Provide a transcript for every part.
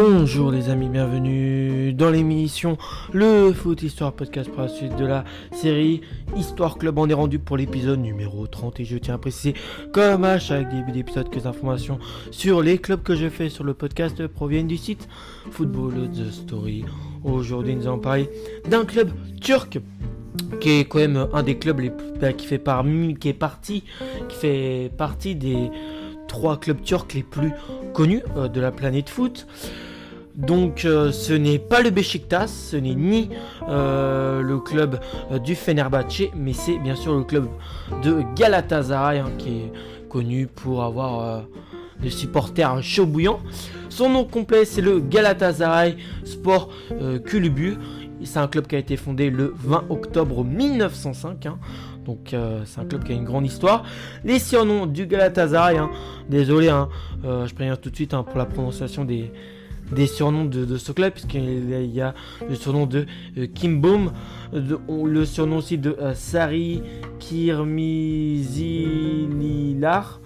Bonjour les amis, bienvenue dans l'émission Le Foot Histoire Podcast pour la suite de la série Histoire Club. On est rendu pour l'épisode numéro 30 et je tiens à préciser, comme à chaque début d'épisode, que les informations sur les clubs que je fais sur le podcast proviennent du site Football The Story. Aujourd'hui, nous allons parler d'un club turc qui est quand même un des clubs les bah, qui fait parmi qui est parti qui fait partie des trois clubs turcs les plus connus euh, de la planète foot. Donc euh, ce n'est pas le Beşiktaş, ce n'est ni euh, le club du Fenerbahçe, mais c'est bien sûr le club de Galatasaray hein, qui est connu pour avoir des supporters chaud bouillants. Son nom complet c'est le Galatasaray Sport Kulübü. C'est un club qui a été fondé le 20 octobre 1905. Hein. Donc euh, c'est un club qui a une grande histoire. Les surnoms du Galatasaray, hein. désolé, hein, euh, je préviens tout de suite pour la prononciation des, surnoms de, ce club, puisqu'il y a le surnom de euh, le surnom aussi de Sari Kirmizililar,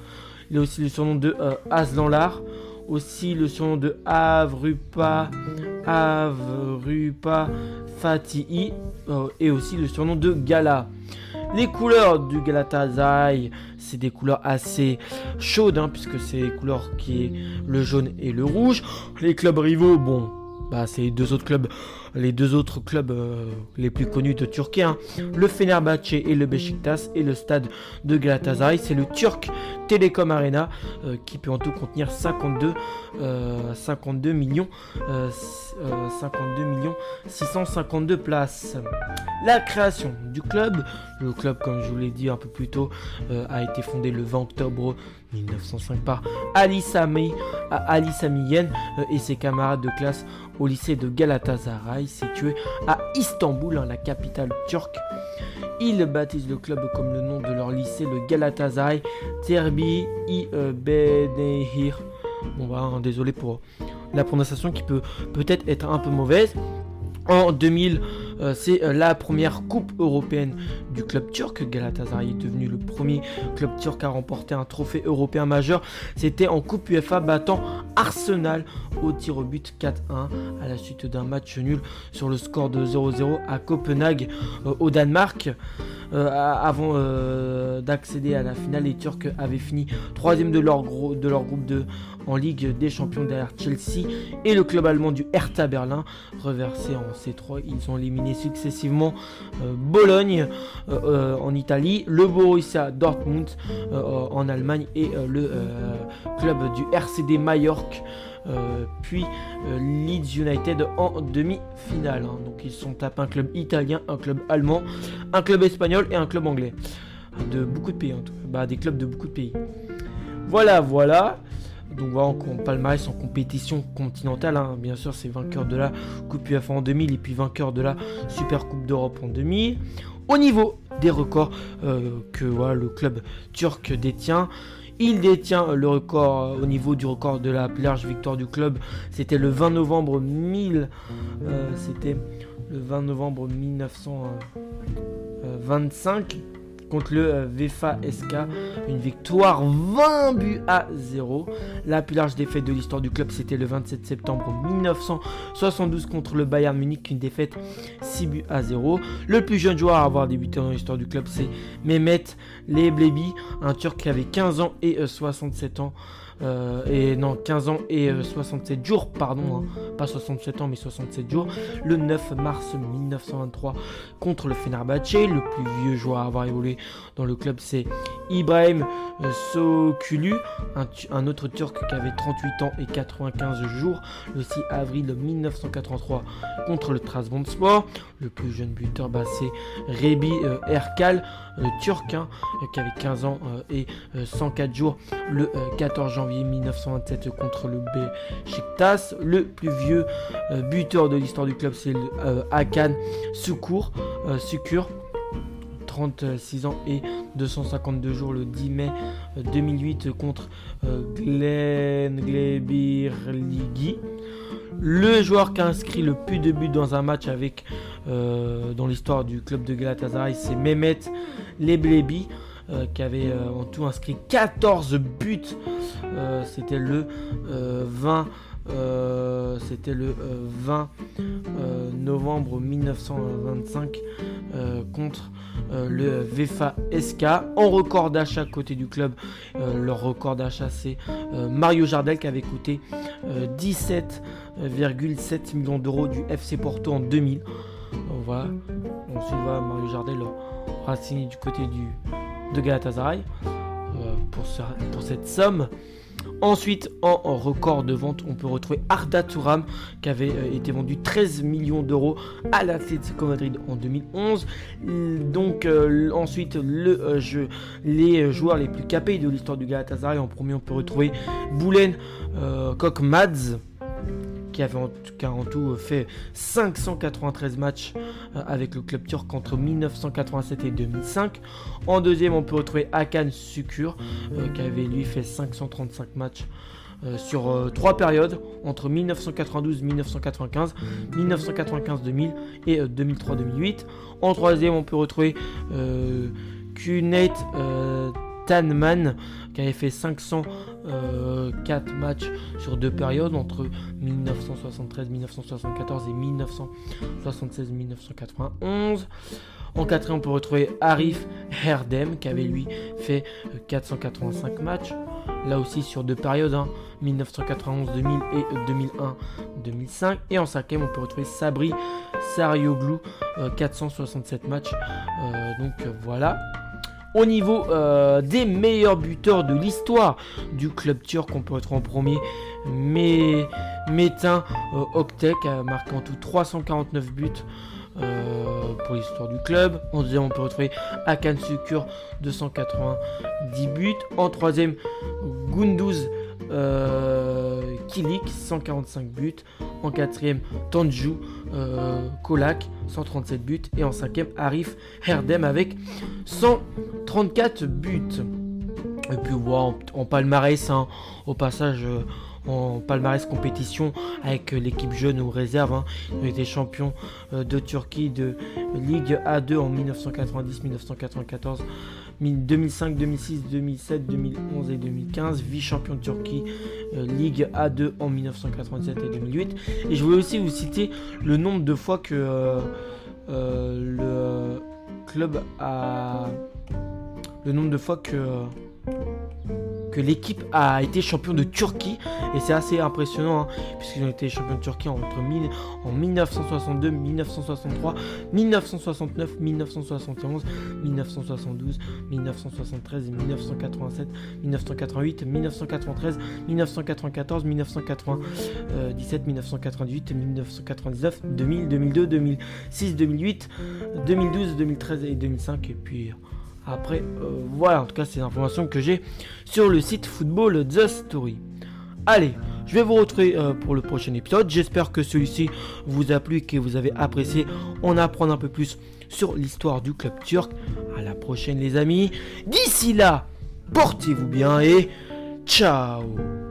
il y a aussi le surnom de Aslanlar, aussi le surnom de Avrupa, Avrupa Fatihi euh, et aussi le surnom de Gala. Les couleurs du Galatasaray, c'est des couleurs assez chaudes, hein, puisque c'est les couleurs qui est le jaune et le rouge. Les clubs rivaux, bon, bah, c'est les deux autres clubs, les deux autres clubs euh, les plus connus de Turquie, hein. le Fenerbahçe et le Beşiktaş et le stade de Galatasaray, c'est le Turc Telecom Arena euh, qui peut en tout contenir 52, 52 euh, millions, 52 millions 652 places. La création du club, le club comme je vous l'ai dit un peu plus tôt a été fondé le 20 octobre 1905 par Ali Sami, Ali Samiyen et ses camarades de classe au lycée de Galatasaray, situé à Istanbul, hein, la capitale turque. Ils baptisent le club comme le nom de leur lycée, le Galatasaray Terbi i Benehir. Bon, bah, hein, désolé pour la prononciation qui peut peut-être être un peu mauvaise. En 2000, euh, c'est euh, la première coupe européenne du club turc. Galatasaray est devenu le premier club turc à remporter un trophée européen majeur. C'était en Coupe UEFA battant Arsenal au tir au but 4-1 à la suite d'un match nul sur le score de 0-0 à Copenhague euh, au Danemark. avant d'accéder à la finale, les Turcs avaient fini troisième de leur, de leur groupe de, en Ligue des Champions derrière Chelsea et le club allemand du Hertha Berlin. Reversé en C3, ils ont éliminé successivement euh, Bologne euh, euh, en Italie, le Borussia Dortmund en Allemagne et le club du RCD Majorque. puis Leeds United en demi-finale. Hein. Donc ils sont tapés un club italien, un club allemand, un club espagnol et un club anglais. De beaucoup de pays, en tout Bah, des clubs de beaucoup de pays. Voilà, voilà. Donc voilà, en palmarès en compétition continentale, hein. bien sûr, c'est vainqueur de la Coupe UEFA en 2000 et puis vainqueur de la Super Coupe d'Europe en 2000. Au niveau des records euh, que voilà, le club turc détient, il détient le record euh, au niveau du record de la plus large victoire du club. C'était le 20 novembre 1000. Euh, c'était le 20 novembre 1925 contre le euh, VFA SK. Une victoire 20 buts à 0. La plus large défaite de l'histoire du club, c'était le 27 septembre 1972 contre le Bayern Munich. Une défaite 6 buts à 0. Le plus jeune joueur à avoir débuté dans l'histoire du club, c'est Mehmet Leblebi, un Turc qui avait 15 ans et 67 euh, ans. Euh, et non 15 ans et 67 euh, jours, pardon, hein. pas 67 ans mais 67 jours, le 9 mars 1923 contre le Fenerbahçe. Le plus vieux joueur à avoir évolué dans le club c'est Ibrahim euh, Sokulu, un, autre turc qui avait 38 ans et 95 jours, le 6 avril 1983 contre le Trabzonspor. Le plus jeune buteur bah, c'est Rebi Erkal, turc hein, qui avait 15 ans et 104 jours le 14 janvier 1927 contre le Beşiktaş. Le plus vieux euh, buteur de l'histoire du club, c'est euh, Hakan Sukur. Euh, Sukur 36 ans et 252 jours le 10 mai 2008 contre Glenn Glebirligi. Le joueur qui a inscrit le plus de buts dans un match avec dans l'histoire du club de Galatasaray, c'est Mehmet Leblebi. Euh, qui avait euh, en tout inscrit 14 buts. Euh, c'était le 20 C'était le 20 novembre 1925 contre le VFA SK. En record d'achat côté du club, leur record d'achat c'est Mario Jardel qui avait coûté 17,7 millions d'euros du FC Porto en 2000. Voilà. Ensuite, voilà, Mario Jardel signé du côté du, de Galatasaray pour cette somme. Ensuite, en, record de vente, on peut retrouver Arda Touram qui avait euh, été vendu 13 millions d'euros à l'Atlético Madrid en 2011. Donc euh, ensuite, euh, les joueurs les plus capés de l'histoire du Galatasaray. En premier, on peut retrouver Boulen Kokmads qui avait en tout cas en tout fait 593 matchs euh, avec le club turc entre 1987 et 2005. En deuxième, on peut retrouver Hakan Sukur euh, qui avait lui fait 535 matchs euh, sur trois périodes entre 1992, 1995, 1995, 2000 et 2003, 2008. En troisième, on peut retrouver Kunet Tanman qui avait fait 504 euh, matchs sur deux périodes entre 1973, 1974 et 1976, 1991. En quatrième, on peut retrouver Arif Herdem qui avait lui fait 485 euh, matchs. Là aussi sur deux périodes, 1991-2000 hein, et 2001-2005. Et en cinquième, on peut retrouver Sabri Sarioglu, 467 euh, matchs. donc voilà au niveau euh, des meilleurs buteurs de l'histoire du club turc, on peut être en premier. Mais Metin euh, Oktek en tout 349 buts euh, pour l'histoire du club. En deuxième, on peut retrouver Akan Sukur 290 buts. En troisième, Gunduz Kilik 145 buts. En quatrième, Tanju Kolak 137 buts. Et en cinquième, Arif Herdem avec 134 buts. Et puis en, palmarès, hein, au passage, euh, en palmarès compétition avec l'équipe jeune ou réserve. Hein, ils ont été champions euh, de Turquie de Ligue A2 en 1990, 1994. 2005, 2006, 2007, 2011 et 2015, vice-champion de Turquie, euh, Ligue A2 en 1997 et 2008. Et je voulais aussi vous citer le nombre de fois que euh, euh, le club a... Le nombre de fois que que l'équipe a été champion de Turquie et c'est assez impressionnant hein, puisqu'ils ont été champions de Turquie entre en 1962, 1963, 1969, 1971, 1972, 1973, 1987, 1988, 1993, 1994, 1997, 1998, 1999, 2000, 2002, 2006, 2008, 2012, 2013 et 2005 et puis après, euh, voilà, en tout cas, c'est l'information que j'ai sur le site Football The Story. Allez, je vais vous retrouver euh, pour le prochain épisode. J'espère que celui-ci vous a plu et que vous avez apprécié en apprendre un peu plus sur l'histoire du club turc. À la prochaine, les amis. D'ici là, portez-vous bien et ciao